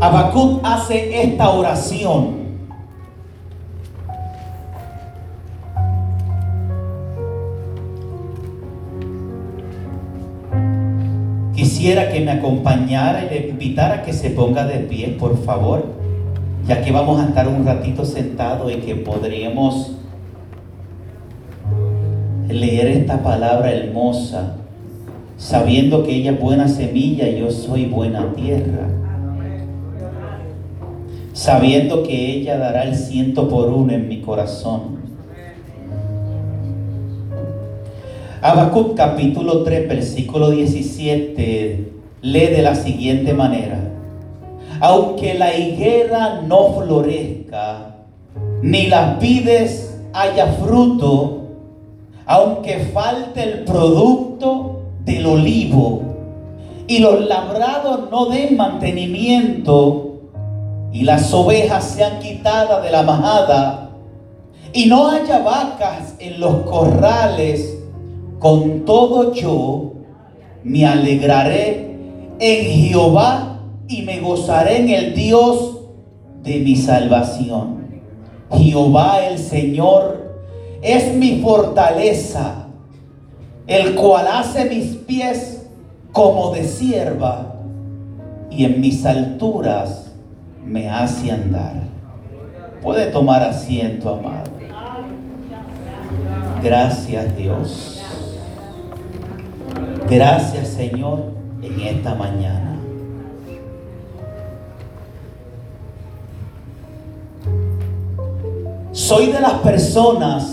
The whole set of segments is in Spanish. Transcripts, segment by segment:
Habacuc hace esta oración. Quisiera que me acompañara y le invitara a que se ponga de pie, por favor, ya que vamos a estar un ratito sentados y que podríamos leer esta palabra hermosa, sabiendo que ella es buena semilla y yo soy buena tierra. Sabiendo que ella dará el ciento por uno en mi corazón. Habacuc capítulo 3, versículo 17, lee de la siguiente manera. Aunque la higuera no florezca, ni las vides haya fruto, aunque falte el producto del olivo y los labrados no den mantenimiento y las ovejas sean quitadas de la majada y no haya vacas en los corrales, con todo yo me alegraré en Jehová y me gozaré en el Dios de mi salvación. Jehová el Señor es mi fortaleza, el cual hace mis pies como de sierva y en mis alturas me hace andar. Puede tomar asiento, amado. Gracias, Dios. Gracias, Señor, en esta mañana. Soy de las personas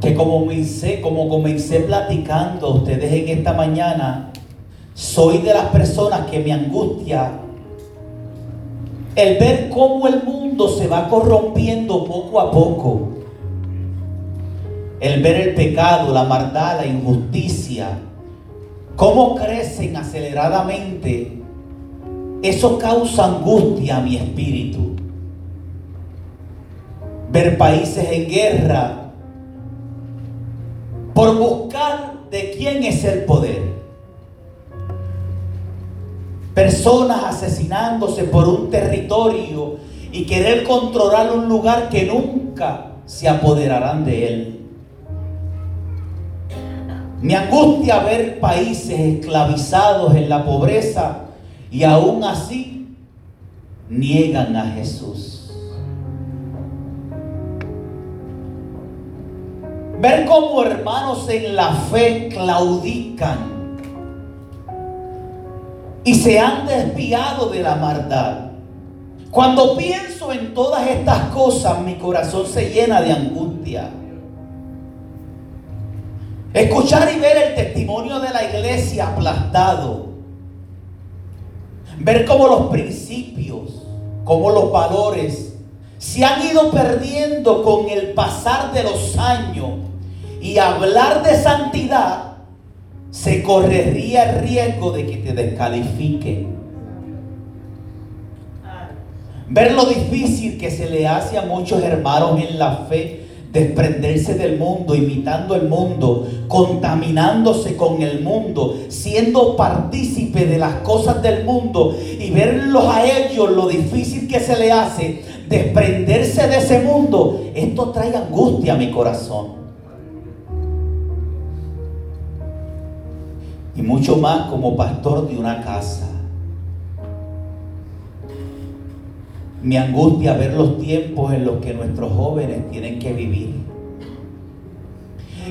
que como comencé, como comencé platicando a ustedes en esta mañana, soy de las personas que me angustia el ver cómo el mundo se va corrompiendo poco a poco. El ver el pecado, la maldad, la injusticia, cómo crecen aceleradamente, eso causa angustia a mi espíritu. Ver países en guerra, por buscar de quién es el poder. Personas asesinándose por un territorio y querer controlar un lugar que nunca se apoderarán de él. Me angustia ver países esclavizados en la pobreza y aún así niegan a Jesús. Ver cómo hermanos en la fe claudican y se han desviado de la maldad. Cuando pienso en todas estas cosas, mi corazón se llena de angustia. Escuchar y ver el testimonio de la iglesia aplastado. Ver cómo los principios, cómo los valores se han ido perdiendo con el pasar de los años y hablar de santidad, se correría el riesgo de que te descalifiquen. Ver lo difícil que se le hace a muchos hermanos en la fe desprenderse del mundo, imitando el mundo, contaminándose con el mundo, siendo partícipe de las cosas del mundo y verlos a ellos lo difícil que se le hace desprenderse de ese mundo, esto trae angustia a mi corazón. Y mucho más como pastor de una casa. Me angustia ver los tiempos en los que nuestros jóvenes tienen que vivir.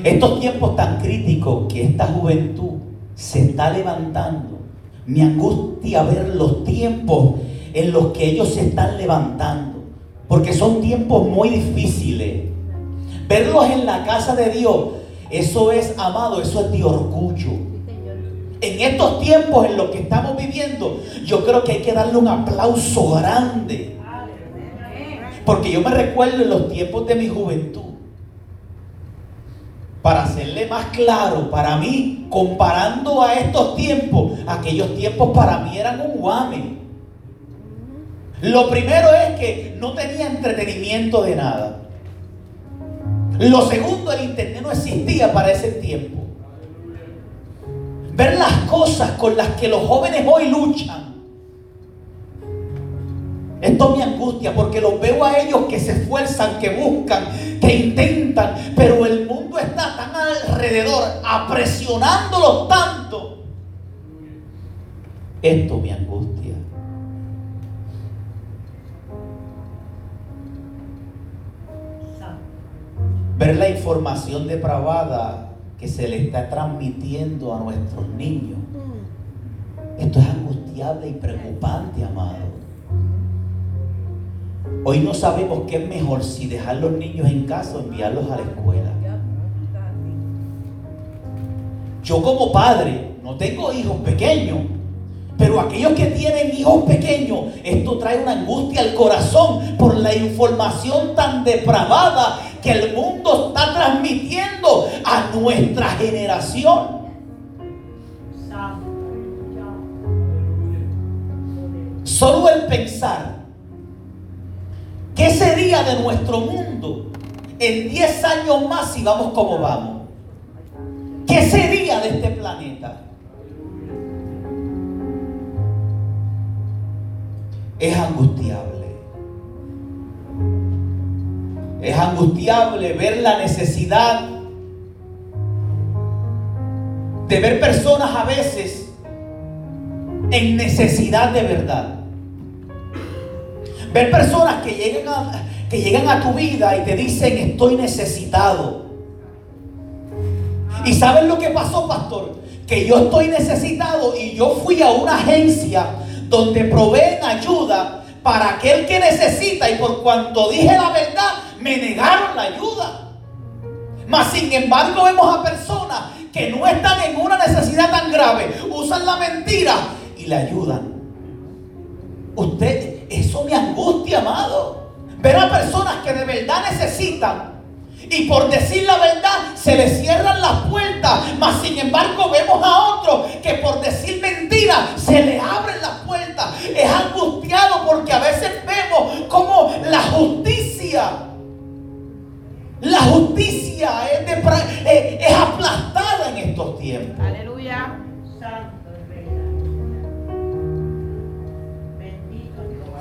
Estos tiempos tan críticos que esta juventud se está levantando. Me angustia ver los tiempos en los que ellos se están levantando. Porque son tiempos muy difíciles. Verlos en la casa de Dios, eso es amado, eso es de orgullo en estos tiempos en los que estamos viviendo, yo creo que hay que darle un aplauso grande. Porque yo me recuerdo en los tiempos de mi juventud. Para hacerle más claro, para mí, comparando a estos tiempos, aquellos tiempos para mí eran un guame. Lo primero es que no tenía entretenimiento de nada. Lo segundo, el internet no existía para ese tiempo. Ver las cosas con las que los jóvenes hoy luchan. Esto me angustia porque los veo a ellos que se esfuerzan, que buscan, que intentan, pero el mundo está tan alrededor, apresionándolos tanto. Esto me angustia. Ver la información depravada que se le está transmitiendo a nuestros niños. Esto es angustiable y preocupante, amado. Hoy no sabemos qué es mejor si dejar los niños en casa o enviarlos a la escuela. Yo como padre no tengo hijos pequeños, pero aquellos que tienen hijos pequeños, esto trae una angustia al corazón por la información tan depravada que el mundo está transmitiendo a nuestra generación. Solo el pensar ¿Qué sería de nuestro mundo en 10 años más si vamos como vamos? ¿Qué sería de este planeta? Es angustiable. Es angustiable ver la necesidad de ver personas a veces en necesidad de verdad. Ver personas que llegan, a, que llegan a tu vida y te dicen estoy necesitado. ¿Y saben lo que pasó, pastor? Que yo estoy necesitado y yo fui a una agencia donde proveen ayuda para aquel que necesita y por cuanto dije la verdad, me negaron la ayuda. Mas sin embargo vemos a personas que no están en una necesidad tan grave, usan la mentira y le ayudan. Usted, eso me angustia, amado. Ver a personas que de verdad necesitan y por decir la verdad se les cierran las puertas, mas sin embargo vemos a otros que por decir mentira se le abren las puertas. Es angustiado porque a veces vemos como la justicia, la justicia es, es aplastada en estos tiempos. Aleluya.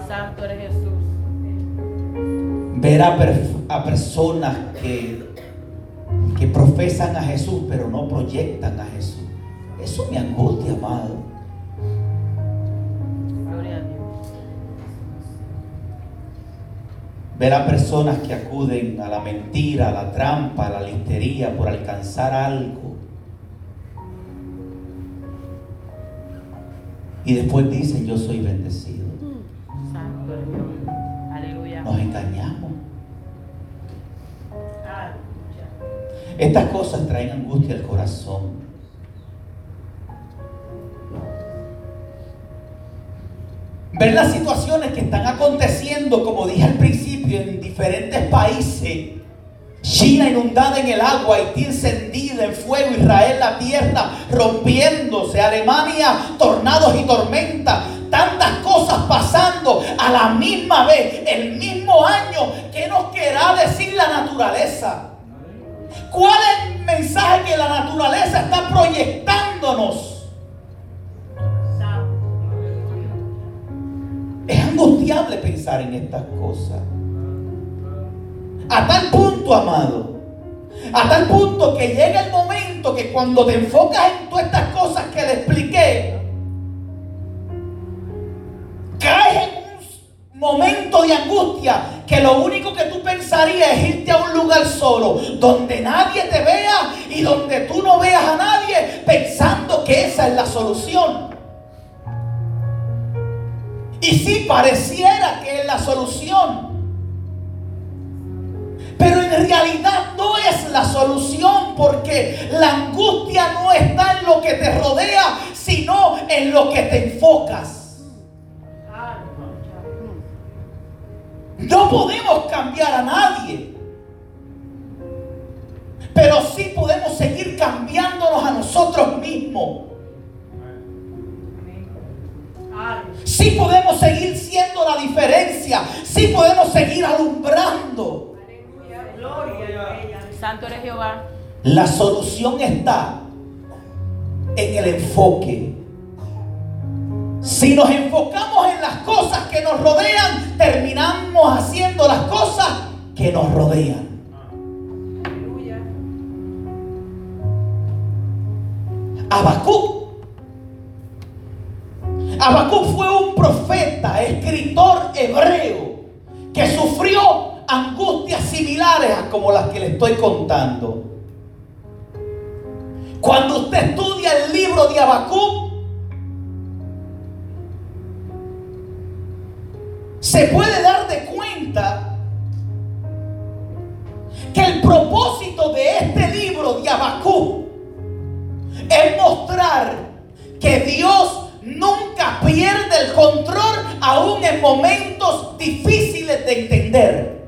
Santo eres Jesús. Ver a, personas que, que profesan a Jesús, pero no proyectan a Jesús. Eso me angustia, amado. Ver a personas que acuden a la mentira, a la trampa, a la listería por alcanzar algo. Y después dicen, yo soy bendecido. Nos engañamos. Estas cosas traen angustia al corazón. Ver las situaciones que están aconteciendo, como dije al principio, en diferentes países. China inundada en el agua, Haití encendida en fuego, Israel la tierra rompiéndose, Alemania tornados y tormentas, tantas cosas pasando a la misma vez, el mismo año. ¿Qué nos querrá decir la naturaleza? ¿Cuál es el mensaje que la naturaleza está proyectándonos? Es angustiable pensar en estas cosas. A tal punto, amado, a tal punto que llega el momento que cuando te enfocas en todas estas cosas que le expliqué, caes en un momento de angustia que lo único que tú pensarías es irte a un lugar solo, donde nadie te vea y donde tú no veas a nadie pensando que esa es la solución. Y si pareciera que es la solución, pero en realidad no es la solución porque la angustia no está en lo que te rodea, sino en lo que te enfocas. No podemos cambiar a nadie. Pero sí podemos seguir cambiándonos a nosotros mismos. Sí podemos seguir siendo la diferencia. Sí podemos seguir alumbrando. Santo eres Jehová. La solución está en el enfoque. Si nos enfocamos en las cosas que nos rodean, terminamos haciendo las cosas que nos rodean. Habacuc. Habacuc fue un profeta, escritor hebreo, que sufrió angustias similares a como las que le estoy contando. Cuando usted estudia el libro de Habacuc, se puede dar de cuenta que el propósito de este libro de Habacuc es mostrar que Dios nunca pierde el control aún en momentos difíciles de entender.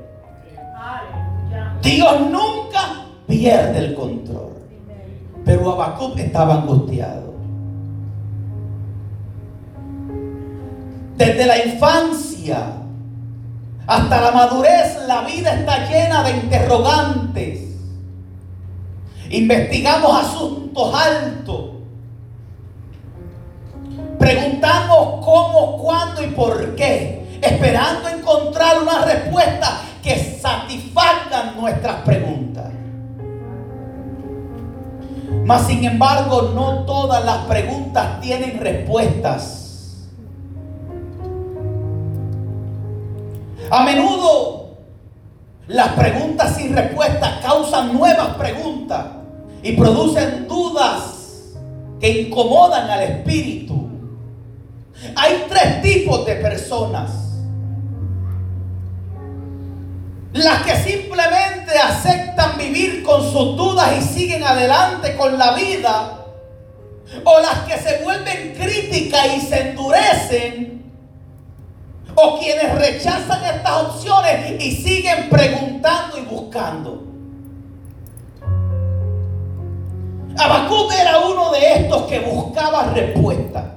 Dios nunca pierde el control. Pero Habacuc estaba angustiado. Desde la infancia hasta la madurez, la vida está llena de interrogantes. Investigamos asuntos altos. Preguntamos cómo, cuándo y por qué. Esperando encontrar una respuesta que satisfagan nuestras preguntas. Mas sin embargo, no todas las preguntas tienen respuestas. A menudo las preguntas sin respuesta causan nuevas preguntas y producen dudas que incomodan al espíritu. Hay tres tipos de personas. Las que simplemente aceptan vivir con sus dudas y siguen adelante con la vida. O las que se vuelven críticas y se endurecen. O quienes rechazan estas opciones y siguen preguntando y buscando. Habacuc era uno de estos que buscaba respuestas.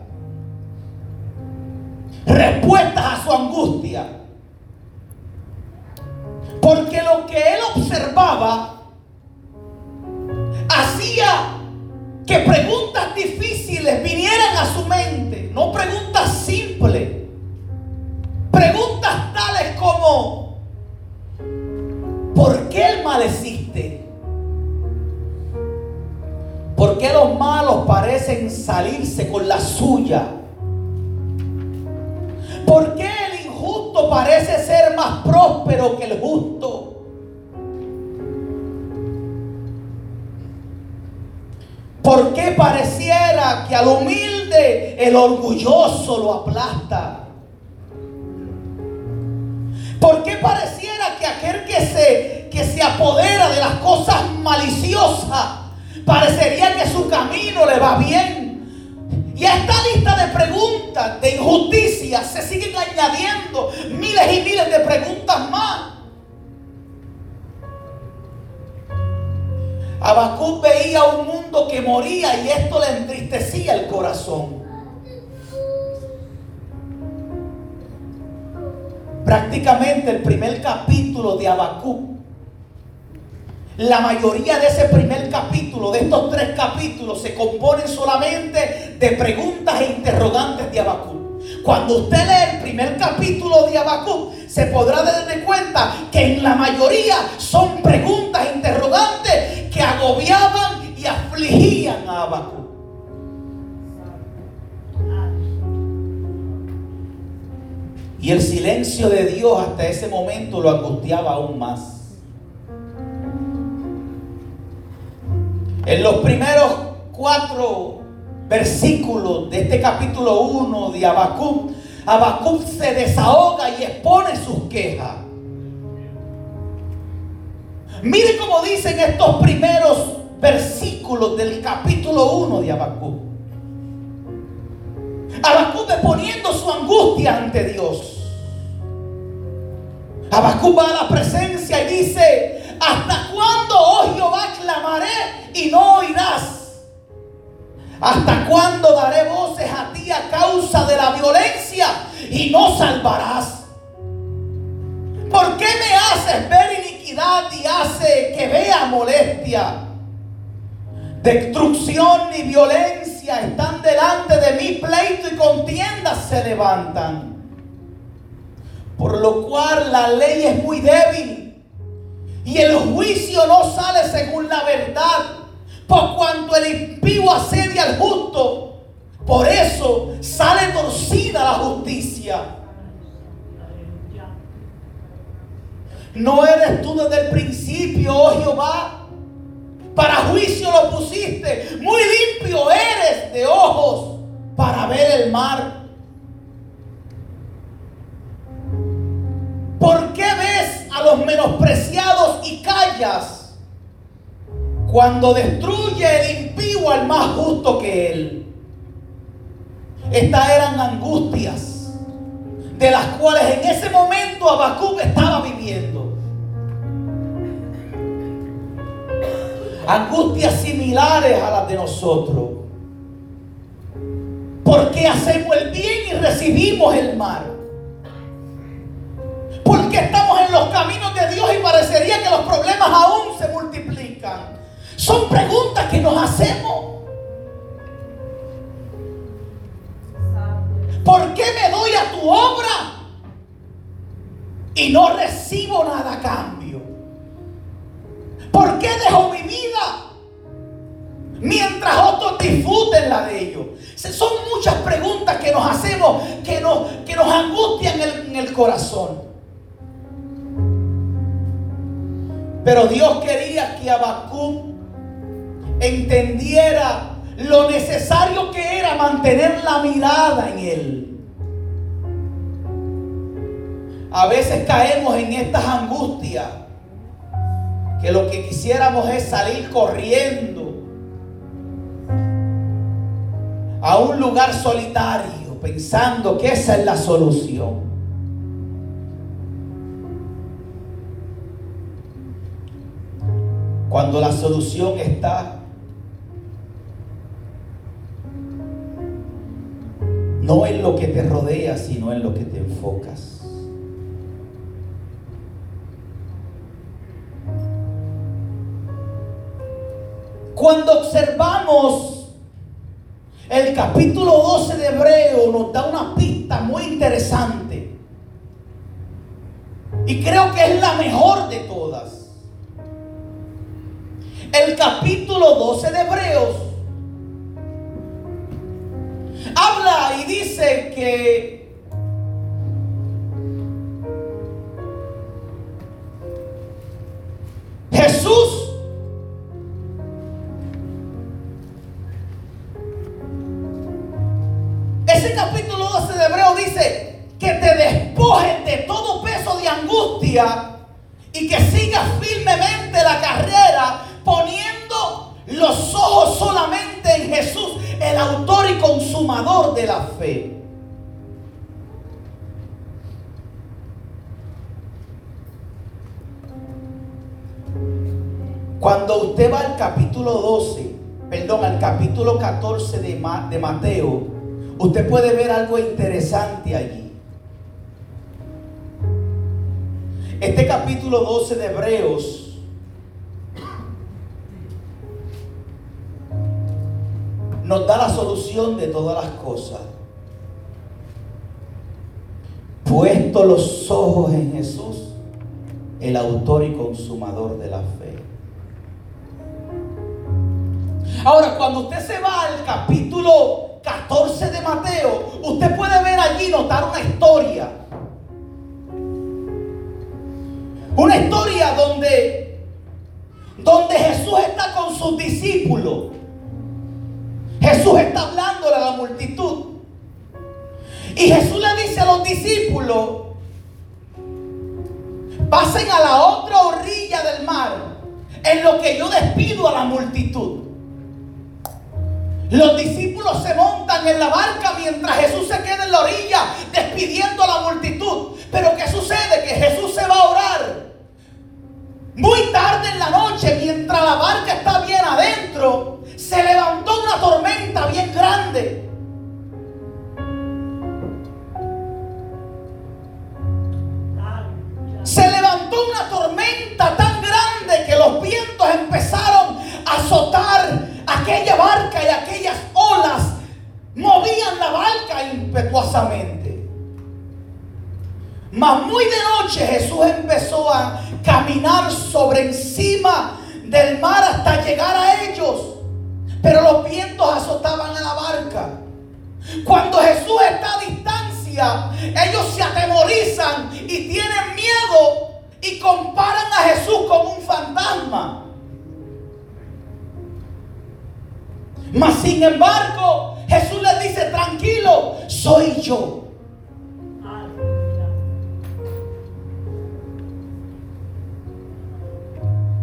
Tres capítulos, se componen solamente de preguntas e interrogantes de Habacuc. Cuando usted lee el primer capítulo de Habacuc, se podrá dar de cuenta que en la mayoría son preguntas e interrogantes que agobiaban y afligían a Habacuc. Y el silencio de Dios hasta ese momento lo angustiaba aún más. En los primeros cuatro versículos de este capítulo 1 de Habacuc, Habacuc se desahoga y expone sus quejas. Mire cómo dicen estos primeros versículos del capítulo 1 de Habacuc. Habacuc exponiendo su angustia ante Dios. Habacuc va a la presencia y dice, ¿hasta cuándo, oh Jehová, clamaré eh? y no oirás? ¿Hasta cuándo daré voces a ti a causa de la violencia y no salvarás? ¿Por qué me haces ver iniquidad y hace que vea molestia? Destrucción y violencia están delante de mí, pleito y contiendas se levantan. Por lo cual la ley es muy débil y el juicio no sale según la verdad. Por cuanto el impío asedia al justo, por eso sale torcida la justicia. ¿No eres tú desde el principio, oh Jehová? Para juicio lo pusiste. Muy limpio eres de ojos para ver el mar. Los menospreciados y callas cuando destruye el impío al más justo que él? Estas eran angustias de las cuales en ese momento Habacuc estaba viviendo. Angustias similares a las de nosotros. ¿Por qué hacemos el bien y recibimos el mal? Los caminos de Dios y parecería que los problemas aún se multiplican? Son preguntas que nos hacemos. ¿Por qué me doy a tu obra y no recibo nada a cambio? ¿Por qué dejo mi vida mientras otros disfruten la de ellos? Son muchas preguntas que nos hacemos que nos, que nos angustian en el, en el corazón. Pero Dios quería que Habacuc entendiera lo necesario que era mantener la mirada en Él. A veces caemos en estas angustias que lo que quisiéramos es salir corriendo a un lugar solitario pensando que esa es la solución. Cuando la solución está no en lo que te rodea, sino en lo que te enfocas. Cuando observamos el capítulo 12 de Hebreo nos da una pista muy interesante. Y creo que es la mejor de todas. El capítulo 12 de Hebreos. Habla y dice que Jesús Cuando usted va al capítulo 12, perdón, al capítulo 14 de, Ma- de Mateo, usted puede ver algo interesante allí. Este capítulo 12 de Hebreos nos da la solución de todas las cosas. Puesto los ojos en Jesús, el autor y consumador de la fe. Ahora, cuando usted se va al capítulo 14 de Mateo, usted puede ver allí, notar una historia. Una historia donde, donde Jesús está con sus discípulos. Jesús está hablándole a la multitud. Y Jesús le dice a los discípulos, pasen a la otra orilla del mar, en lo que yo despido a la multitud. Los discípulos se montan en la barca mientras Jesús se queda en la orilla despidiendo a la multitud. Pero ¿qué sucede? Que Jesús se va a orar. Muy tarde en la noche, mientras la barca está bien adentro, se levantó una tormenta bien grande. Se levantó una tormenta tempestuosamente. Mas muy de noche Jesús empezó a caminar sobre encima del mar hasta llegar a ellos. Pero los vientos azotaban a la barca. Cuando Jesús está a distancia, ellos se atemorizan y tienen miedo y comparan a Jesús con un fantasma. Mas sin embargo, Jesús les dice, tranquilo, soy yo.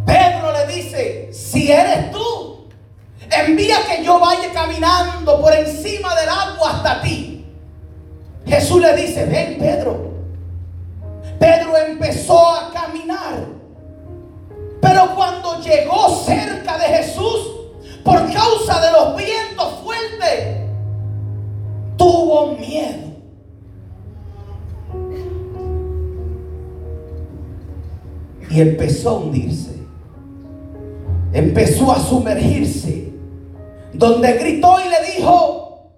Pedro le dice, si eres tú, envía que yo vaya caminando por encima del agua hasta ti. Jesús le dice, ven Pedro. Pedro empezó a caminar. Pero cuando llegó cerca de Jesús, por causa de los vientos fuertes, tuvo miedo. Y empezó a hundirse. Empezó a sumergirse. Donde gritó y le dijo,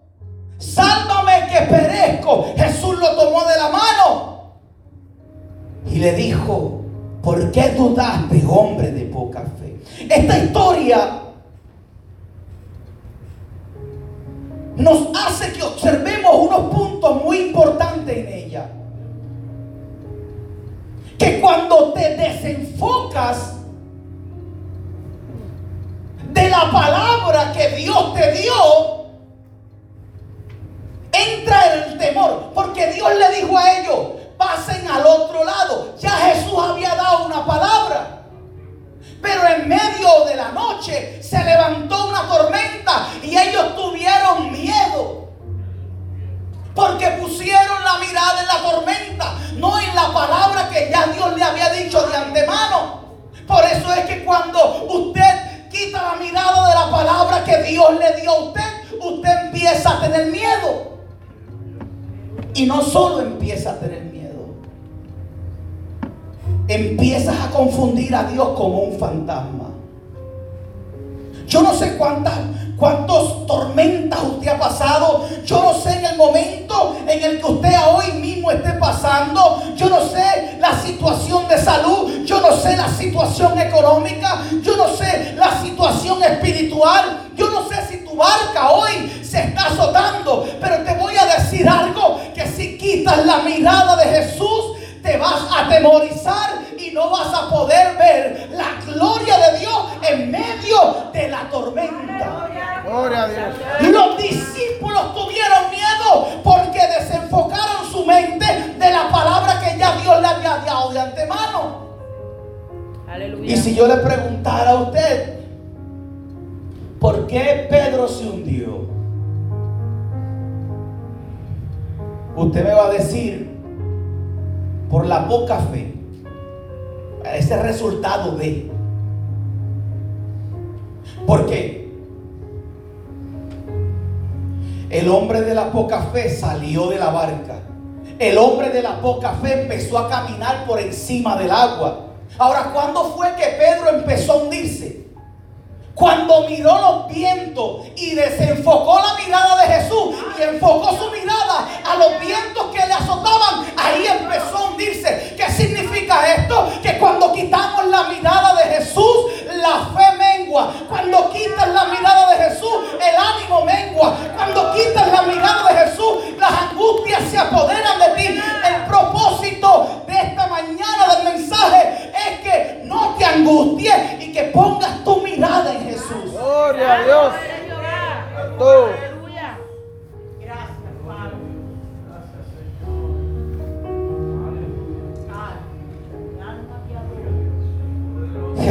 sálvame que perezco. Jesús lo tomó de la mano. Y le dijo, ¿por qué dudaste, hombre de poca fe? Esta historia nos hace que observemos unos puntos muy importantes en ella. Que cuando te desenfocas de la palabra que Dios te dio, entra el temor. Porque Dios le dijo a ellos, pasen al otro lado. Ya Jesús había dado una palabra. Pero en medio de la noche se levantó una tormenta y ellos tuvieron miedo. Porque pusieron la mirada en la tormenta, no en la palabra que ya Dios le había dicho de antemano. Por eso es que cuando usted quita la mirada de la palabra que Dios le dio a usted, usted empieza a tener miedo. Y no solo empieza a tener miedo empiezas a confundir a Dios como un fantasma. Yo no sé cuántas, cuántas tormentas usted ha pasado. Yo no sé en el momento en el que usted hoy mismo esté pasando. Yo no sé la situación de salud. Yo no sé la situación económica. Yo no sé la situación espiritual. Yo no sé si tu barca hoy se está azotando. Pero te voy a decir algo. Que si quitas la mirada de Jesús, te vas a atemorizar y no vas a poder ver la gloria de Dios en medio de la tormenta. Gloria a Dios. Los discípulos tuvieron miedo porque desenfocaron su mente de la palabra que ya Dios le había dado de antemano. Aleluya. Y si yo le preguntara a usted, ¿por qué Pedro se hundió? Usted me va a decir, por la poca fe. Ese resultado de. Porque el hombre de la poca fe salió de la barca. El hombre de la poca fe empezó a caminar por encima del agua. Ahora, ¿cuándo fue que Pedro empezó a hundirse? Cuando miró los vientos y desenfocó la mirada de Jesús y enfocó su mirada a los vientos que le azotaban, ahí empezó a hundirse. ¿Qué significa esto? Que cuando quitamos la mirada de Jesús, la fe mengua. Cuando quitas la mirada de Jesús, el ánimo mengua. Cuando quitas la mirada de Jesús, las angustias se apoderan de ti. El propósito de esta mañana del mensaje es que no te angusties y que pongas tu mirada en Jesús. Gloria a Dios. Tú.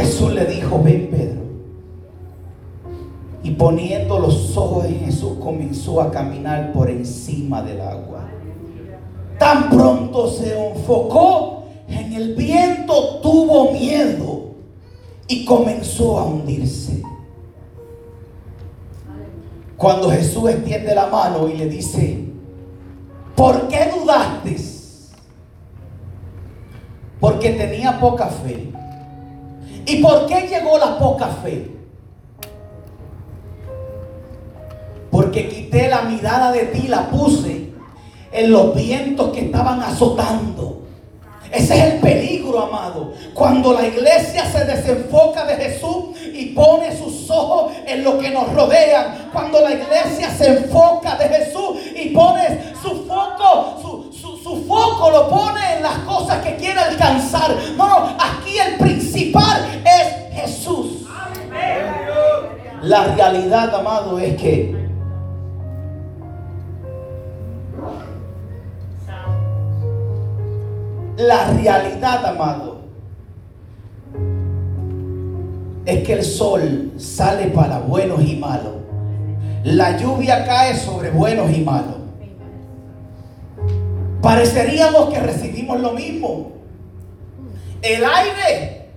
Jesús le dijo, ven Pedro. Y poniendo los ojos en Jesús comenzó a caminar por encima del agua. Tan pronto se enfocó en el viento, tuvo miedo y comenzó a hundirse. Cuando Jesús extiende la mano y le dice, ¿por qué dudaste? Porque tenía poca fe. ¿Y por qué llegó la poca fe? Porque quité la mirada de ti, la puse en los vientos que estaban azotando. Ese es el peligro, amado. Cuando la iglesia se desenfoca de Jesús y pone sus ojos en lo que nos rodean. Cuando la iglesia se enfoca de Jesús y pone su foco, su, su- foco lo pone en las cosas que quiere alcanzar. No, no, aquí el principal es Jesús. La realidad, amado, es que La realidad, amado, es que el sol sale para buenos y malos. La lluvia cae sobre buenos y malos. Pareceríamos que recibimos lo mismo. El aire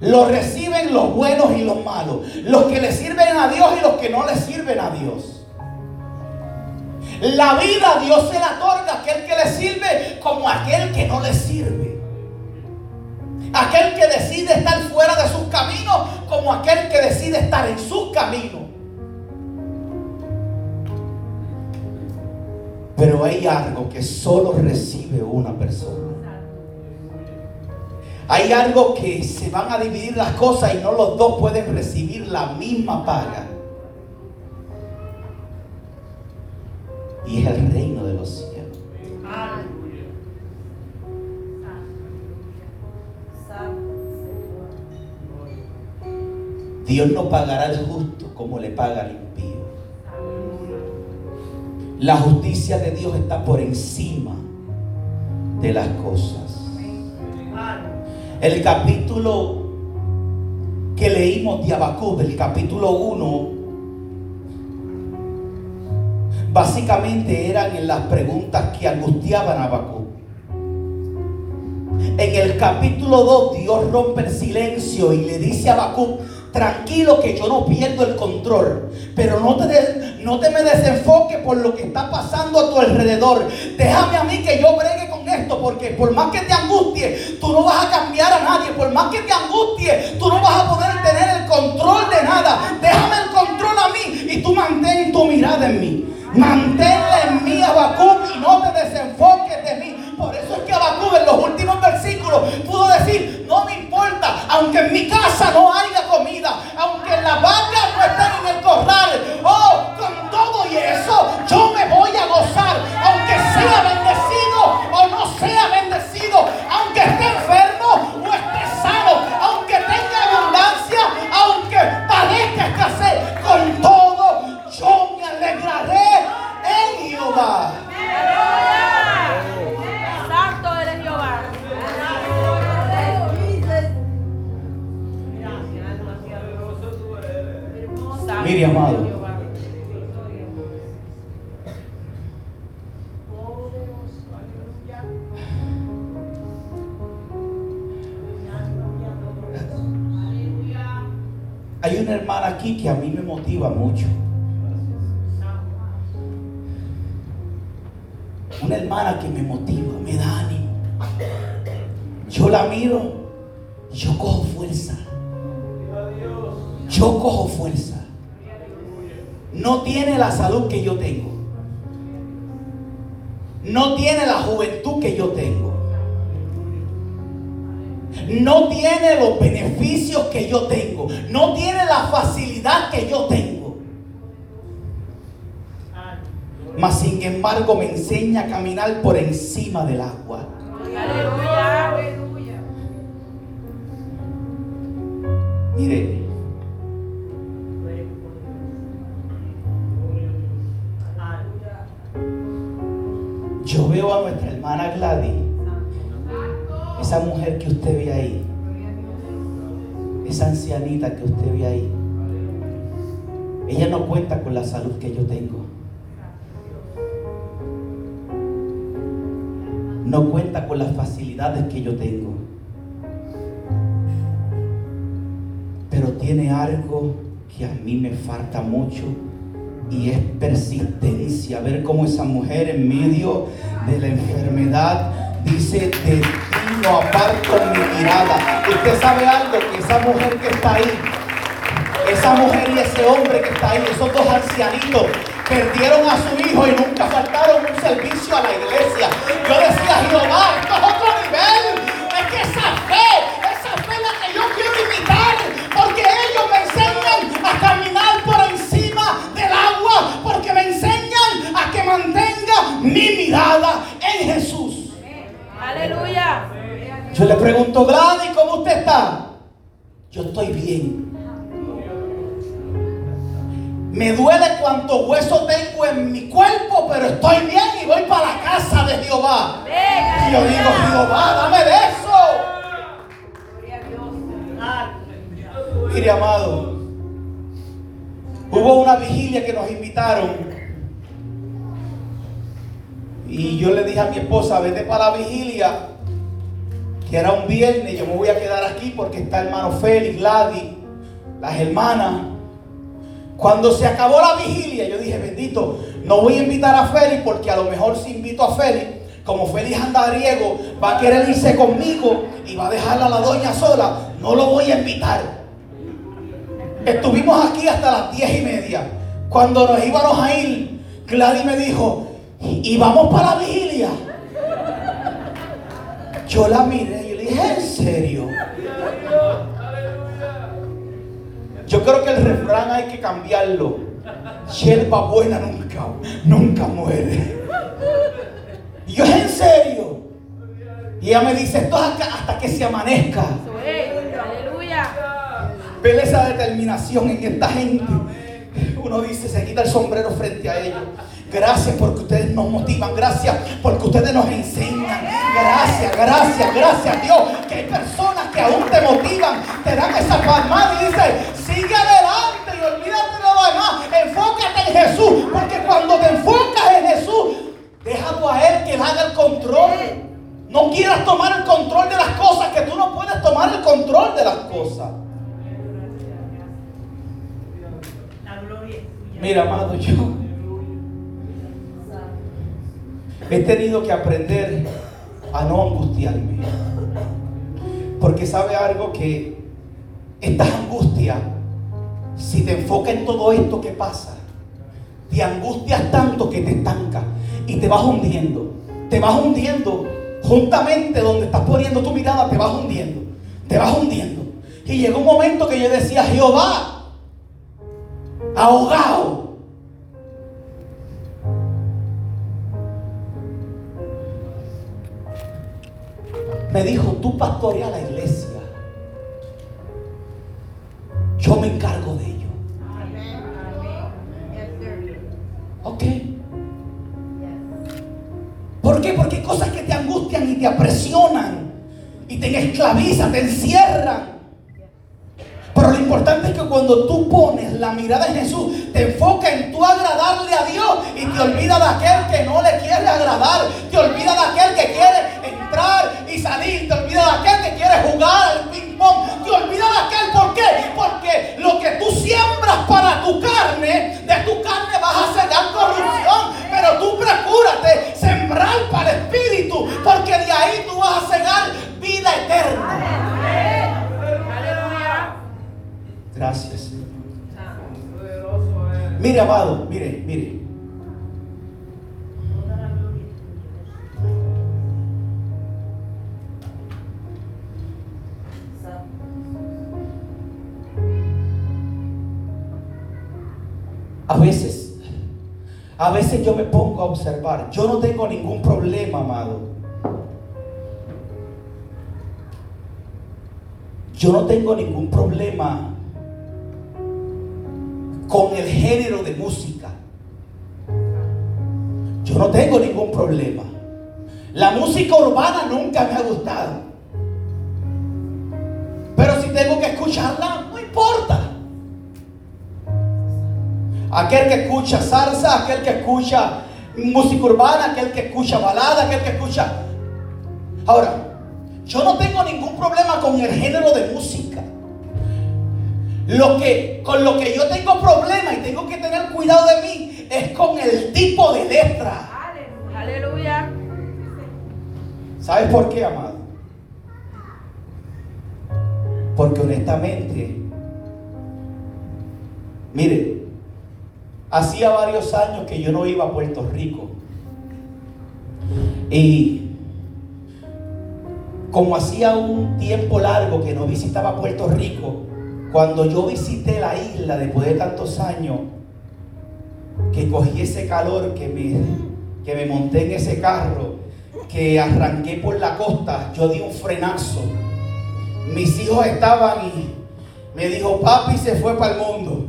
lo reciben los buenos y los malos. Los que le sirven a Dios y los que no le sirven a Dios. La vida Dios se la otorga a aquel que le sirve como a aquel que no le sirve. Aquel que decide estar fuera de sus caminos como aquel que decide estar en sus caminos. Pero hay algo que solo recibe una persona. Hay algo que se van a dividir las cosas y no los dos pueden recibir la misma paga. Y es el reino de los cielos. Dios no pagará al justo como le paga al impío. La justicia de Dios está por encima de las cosas. El capítulo que leímos de Habacuc, el capítulo 1, básicamente eran las preguntas que angustiaban a Habacuc. En el capítulo 2 Dios rompe el silencio y le dice a Habacuc, tranquilo que yo no pierdo el control, pero no te, no te me desenfoques por lo que está pasando a tu alrededor. Déjame a mí que yo bregue con esto, porque por más que te angustie, tú no vas a cambiar a nadie. Por más que te angustie, tú no vas a poder tener el control de nada. Déjame el control a mí y tú mantén tu mirada en mí. Manténla en mí, Habacuc, y no te desenfoques de mí. Por eso es que Habacuc en los últimos versículos pudo decir, no me importa, aunque en mi casa no haya comida, aunque tiene la salud que yo tengo. No tiene la juventud que yo tengo. No tiene los beneficios que yo tengo. No tiene la facilidad que yo tengo. Mas sin embargo me enseña a caminar por encima del agua. Aleluya. Mire, nuestra hermana Gladys, esa mujer que usted ve ahí, esa ancianita que usted ve ahí. Ella no cuenta con la salud que yo tengo. No cuenta con las facilidades que yo tengo. Pero tiene algo que a mí me falta mucho y es persistencia. Ver cómo esa mujer en medio de la enfermedad dice, de ti no aparto mi mirada. Usted sabe algo, que esa mujer que está ahí, esa mujer y ese hombre que está ahí, esos dos ancianitos, perdieron a su hijo y nunca faltaron un servicio a la iglesia. Yo decía, Jehová, mantenga mi mirada en Jesús. Aleluya. Yo le pregunto, Gladys, ¿cómo usted está? Yo estoy bien. Me duele cuánto hueso tengo en mi cuerpo, pero estoy bien esposa, vete para la vigilia, que era un viernes, yo me voy a quedar aquí porque está hermano Félix, Gladys, las hermanas. Cuando se acabó la vigilia, yo dije, bendito, no voy a invitar a Félix porque a lo mejor si invito a Félix, como Félix anda griego, va a querer irse conmigo y va a dejar a la doña sola. No lo voy a invitar. Estuvimos aquí hasta las diez y media. Cuando nos íbamos a ir, Gladys me dijo, ¿y vamos para la vigilia? Yo la miré y le dije, ¿en serio? Yo creo que el refrán hay que cambiarlo. Yerba buena nunca, nunca muere. Y yo, ¿es en serio? Y ella me dice, esto es hasta, hasta que se amanezca. Aleluya. Ver esa determinación en esta gente. Uno dice, se quita el sombrero frente a ellos. Gracias porque ustedes nos motivan. Gracias porque ustedes nos enseñan. Gracias, gracias, gracias Dios. Que hay personas que aún te motivan, te dan esa palmada y dicen, sigue adelante y olvídate de lo demás. Enfócate en Jesús. Porque cuando te enfocas en tenido que aprender a no angustiarme. Porque sabe algo que estas angustias, si te enfocas en todo esto que pasa, te angustias tanto que te estancas y te vas hundiendo. Te vas hundiendo juntamente donde estás poniendo tu mirada, te vas hundiendo. Te vas hundiendo. Y llegó un momento que yo decía, Jehová, ahogado. Me dijo, tú pastorea la iglesia. Yo me encargo de ello. Ok. ¿Por qué? Porque hay cosas que te angustian y te apresionan y te esclavizan, te encierran. Pero lo importante es que cuando tú pones la mirada en Jesús, te enfoca en tú agradarle a Dios y te olvida de aquel que no le quiere agradar, te olvida de aquel que quiere entrar y salir, te olvida de aquel que quiere jugar al ping pong, te olvida de aquel, ¿por qué? Porque lo que tú siembras para tu carne, de tu carne vas a cegar corrupción, pero tú procúrate sembrar Amado, mire, mire. A veces, a veces yo me pongo a observar. Yo no tengo ningún problema, amado. Yo no tengo ningún problema con el género de música. Yo no tengo ningún problema. La música urbana nunca me ha gustado. Pero si tengo que escucharla, no importa. Aquel que escucha salsa, aquel que escucha música urbana, aquel que escucha balada, aquel que escucha... Ahora, yo no tengo ningún problema con el género de música. Lo que, con lo que yo tengo problema y tengo que tener cuidado de mí es con el tipo de letra. Aleluya. ¿Sabes por qué, amado? Porque honestamente, mire, Hacía varios años que yo no iba a Puerto Rico. Y como hacía un tiempo largo que no visitaba Puerto Rico, cuando yo visité la isla después de tantos años, que cogí ese calor, que me, que me monté en ese carro, que arranqué por la costa, yo di un frenazo. Mis hijos estaban y me dijo, papi se fue para el mundo.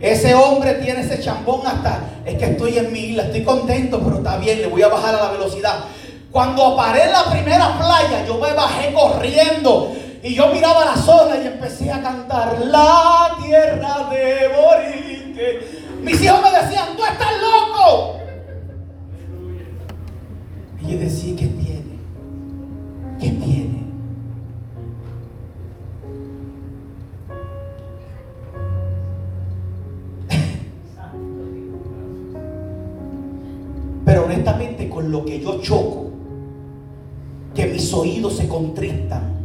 Ese hombre tiene ese chambón hasta, es que estoy en mi isla, estoy contento, pero está bien, le voy a bajar a la velocidad. Cuando paré en la primera playa, yo me bajé corriendo y yo miraba la zona y empecé a cantar La tierra de Borique. Mis hijos me decían, tú estás loco. Y yo decía, ¿qué tiene? ¿Qué tiene? Pero honestamente con lo que yo choco, que mis oídos se contristan,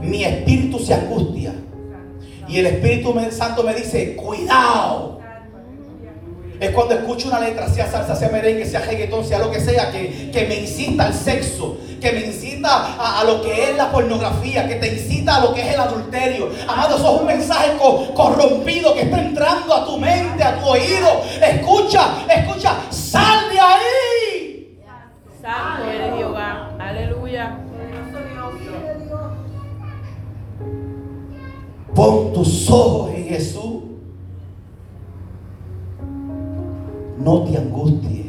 mi espíritu se angustia. Y el Espíritu Santo me dice, cuidado. Es cuando escucho una letra, sea salsa, sea merengue, sea reggaetón, sea lo que sea, que, que me incita al sexo, que me incita a, a, lo que es la pornografía, que te incita a lo que es el adulterio. Amado, eso es un mensaje co corrompido que está entrando a tu mente, a tu oído. Escucha, escucha, sal de ahí. Santo eres Jehová. Aleluya. Tus ojos en Jesús. No te angusties.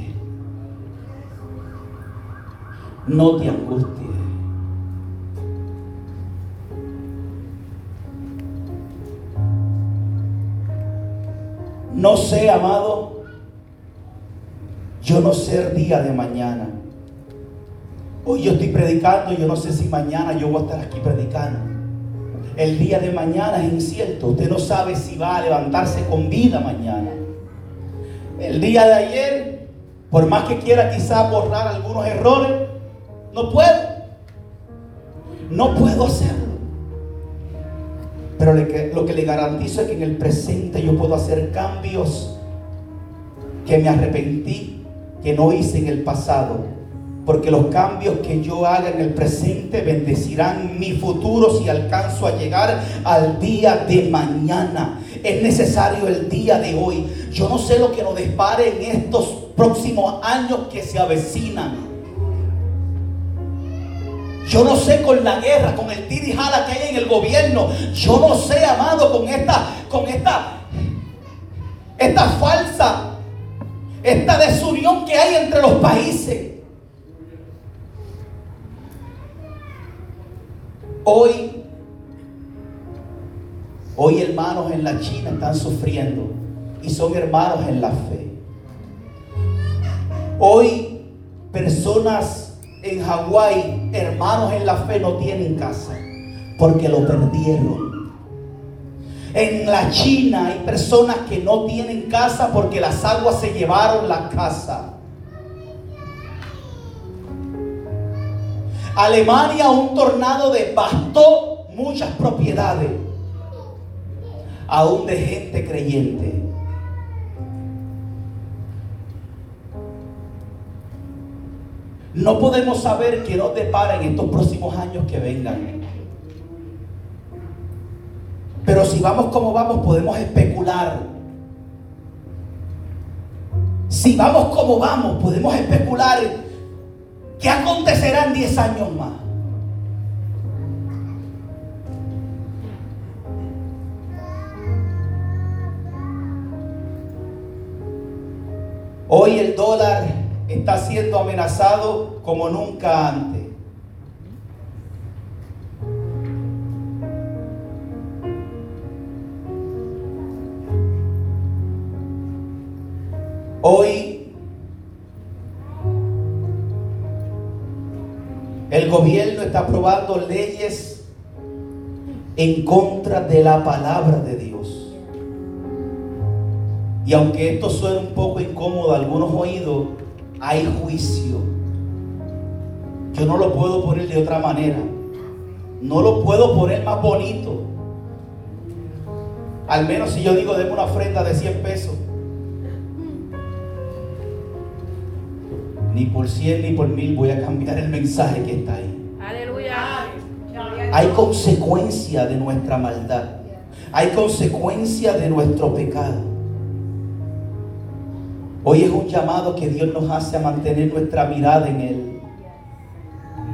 No te angusties. No sé, amado. Yo no sé el día de mañana. Hoy yo estoy predicando, yo no sé si mañana yo voy a estar aquí predicando. El día de mañana es incierto. Usted no sabe si va a levantarse con vida mañana. El día de ayer, por más que quiera quizá borrar algunos errores, no puedo. No puedo hacerlo. Pero lo que le garantizo es que en el presente yo puedo hacer cambios que me arrepentí, que no hice en el pasado porque los cambios que yo haga en el presente bendecirán mi futuro si alcanzo a llegar al día de mañana. Es necesario el día de hoy. Yo no sé lo que nos depare en estos próximos años que se avecinan. Yo no sé con la guerra, con el tirijala que hay en el gobierno. Yo no sé, amado, con esta, con esta, esta falsa, esta desunión que hay entre los países. Hoy, hoy hermanos en la China están sufriendo y son hermanos en la fe. Hoy personas en Hawái, hermanos en la fe, no tienen casa porque lo perdieron. En la China hay personas que no tienen casa porque las aguas se llevaron la casa. Alemania un tornado devastó muchas propiedades, aún de gente creyente. No podemos saber qué nos depara en estos próximos años que vengan. Pero si vamos como vamos, podemos especular. Si vamos como vamos, podemos especular ¿Qué acontecerá en 10 años más? Hoy el dólar está siendo amenazado como nunca antes. Hoy Gobierno está aprobando leyes en contra de la palabra de Dios. Y aunque esto suene un poco incómodo a algunos oídos, hay juicio. Yo no lo puedo poner de otra manera. No lo puedo poner más bonito. Al menos si yo digo, denme una ofrenda de 100 pesos. Ni por 100 ni por 1000 voy a cambiar el mensaje que está ahí. Aleluya. Hay consecuencia de nuestra maldad. Hay consecuencia de nuestro pecado. Hoy es un llamado que Dios nos hace a mantener nuestra mirada en Él.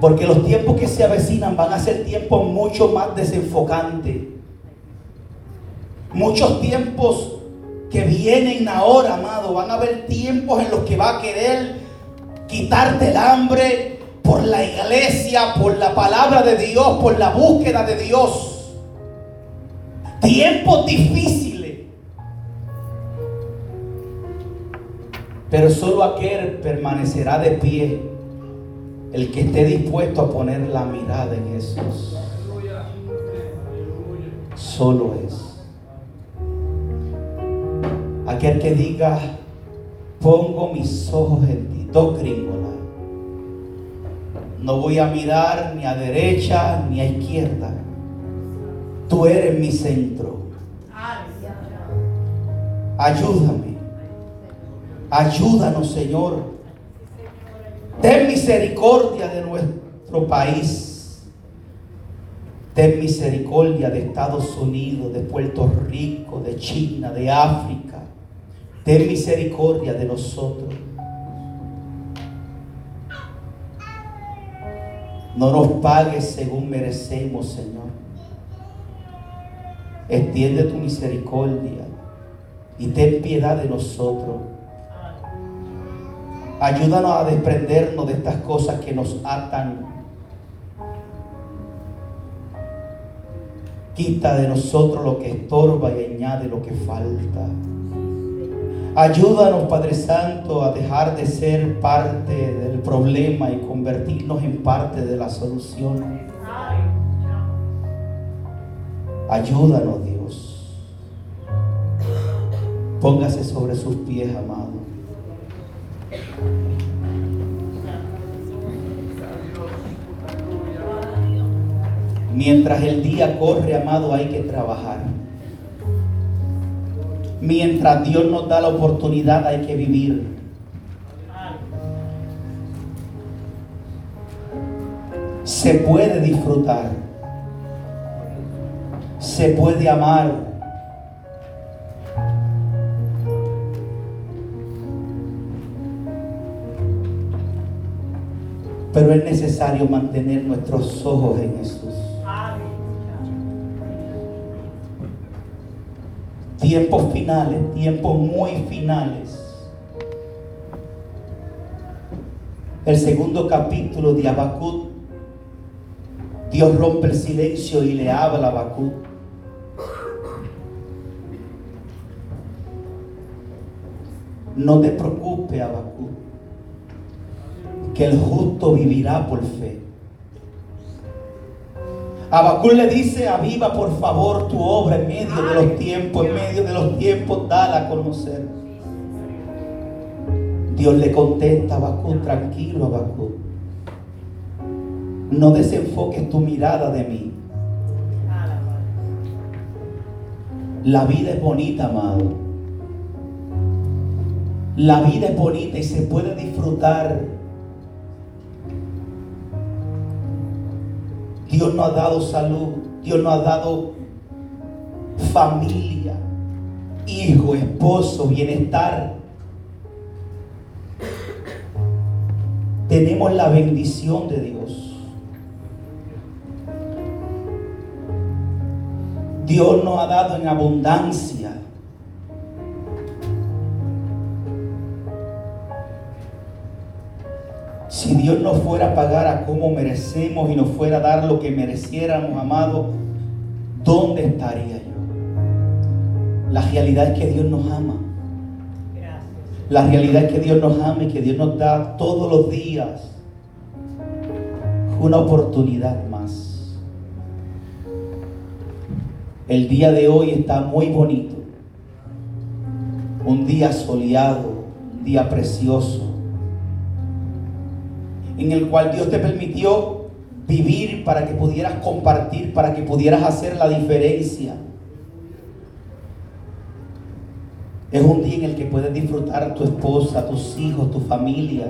Porque los tiempos que se avecinan van a ser tiempos mucho más desenfocantes. Muchos tiempos que vienen ahora, amado. Van a haber tiempos en los que va a querer quitarte el hambre por la iglesia, por la palabra de Dios, por la búsqueda de Dios. Tiempos difíciles. Pero solo aquel permanecerá de pie, el que esté dispuesto a poner la mirada en Jesús. Solo es. Aquel que diga, pongo mis ojos en ti, No voy a mirar ni a derecha ni a izquierda. Tú eres mi centro. Ayúdame. Ayúdanos, Señor. Ten misericordia de nuestro país. Ten misericordia de Estados Unidos, de Puerto Rico, de China, de África. Ten misericordia de nosotros. No nos pagues según merecemos, Señor. Extiende tu misericordia y ten piedad de nosotros. Ayúdanos a desprendernos de estas cosas que nos atan. Quita de nosotros lo que estorba y añade lo que falta. Ayúdanos, Padre Santo, a dejar de ser parte del problema y convertirnos en parte de la solución. Ayúdanos, Dios. Póngase sobre sus pies, amado. Mientras el día corre, amado, hay que trabajar. Mientras Dios nos da la oportunidad, hay que vivir. Se puede disfrutar. Se puede amar. Pero es necesario mantener nuestros ojos en Jesús. Tiempos finales, tiempos muy finales. El segundo capítulo de Habacuc, Dios rompe el silencio y le habla a Habacuc. No te preocupes, Habacuc, que el justo vivirá por fe. Habacuc le dice, aviva por favor tu obra en medio de los tiempos, en medio de los tiempos, dala a conocer. Dios le contesta a Habacuc, tranquilo Habacuc. No desenfoques tu mirada de mí. La vida es bonita, amado. La vida es bonita y se puede disfrutar. Dios nos ha dado salud, Dios nos ha dado familia, hijo, esposo, bienestar. Tenemos la bendición de Dios. Dios nos ha dado en abundancia. Si Dios nos fuera a pagar a como merecemos y nos fuera a dar lo que mereciéramos, amado, ¿dónde estaría yo? La realidad es que Dios nos ama. La realidad es que Dios nos ama y que Dios nos da todos los días una oportunidad más. El día de hoy está muy bonito. Un día soleado, un día precioso en el cual Dios te permitió vivir para que pudieras compartir, para que pudieras hacer la diferencia. Es un día en el que puedes disfrutar tu esposa, tus hijos, tu familia.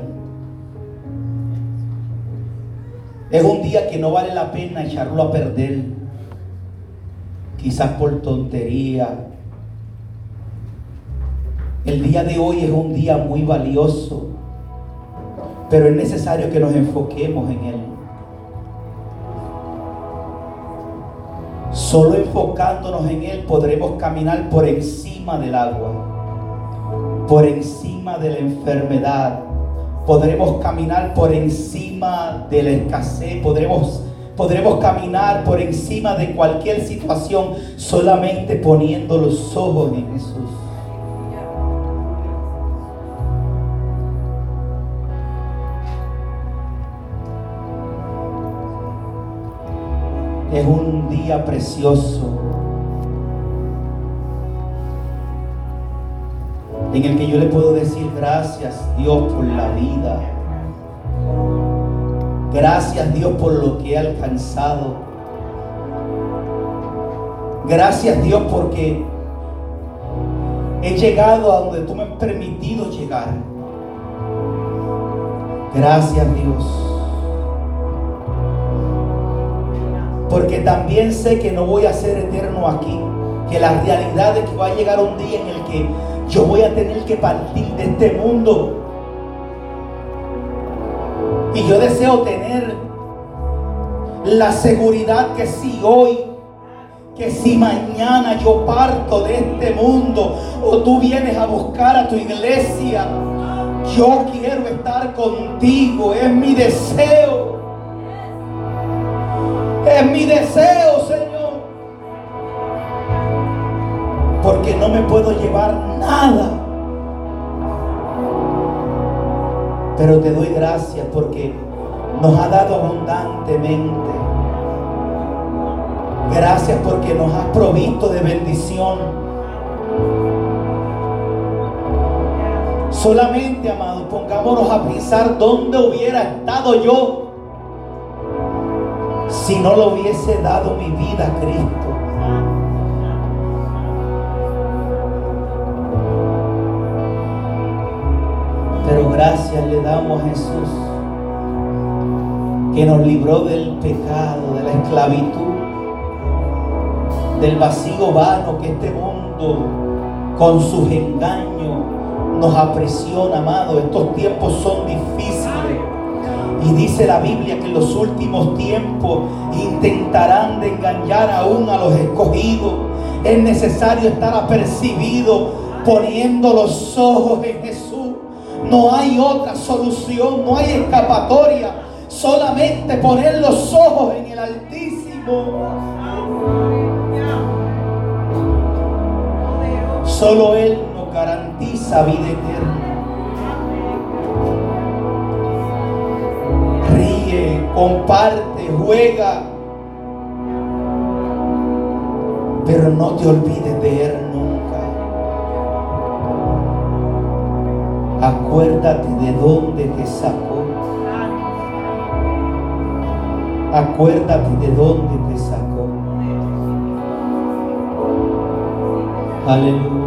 Es un día que no vale la pena echarlo a perder. Quizás por tontería. El día de hoy es un día muy valioso. Pero es necesario que nos enfoquemos en él. Solo enfocándonos en Él podremos caminar por encima del agua, por encima de la enfermedad. Podremos caminar por encima de la escasez. Podremos, podremos caminar por encima de cualquier situación solamente poniendo los ojos en Jesús. Es un día precioso en el que yo le puedo decir gracias Dios por la vida. Gracias Dios por lo que he alcanzado. Gracias Dios porque he llegado a donde tú me has permitido llegar. Gracias Dios. Porque también sé que no voy a ser eterno aquí. Que la realidad es que va a llegar un día en el que yo voy a tener que partir de este mundo. Y yo deseo tener la seguridad que si hoy, que si mañana yo parto de este mundo o tú vienes a buscar a tu iglesia, yo quiero estar contigo. Es mi deseo. Es mi deseo, Señor. Porque no me puedo llevar nada. Pero te doy gracias porque nos ha dado abundantemente. Gracias porque nos has provisto de bendición. Solamente, amado, pongámonos a pensar dónde hubiera estado yo si no lo hubiese dado mi vida a Cristo. Pero gracias le damos a Jesús que nos libró del pecado, de la esclavitud, del vacío vano que este mundo con sus engaños nos aprisiona, amado. Estos tiempos son difíciles. Y dice la Biblia que en los últimos tiempos intentarán de engañar aún a los escogidos. Es necesario estar apercibido poniendo los ojos en Jesús. No hay otra solución, no hay escapatoria. Solamente poner los ojos en el Altísimo. Solo Él nos garantiza vida eterna. Comparte, juega. Pero no te olvides de Él nunca. Acuérdate de dónde te sacó. Acuérdate de dónde te sacó. Aleluya.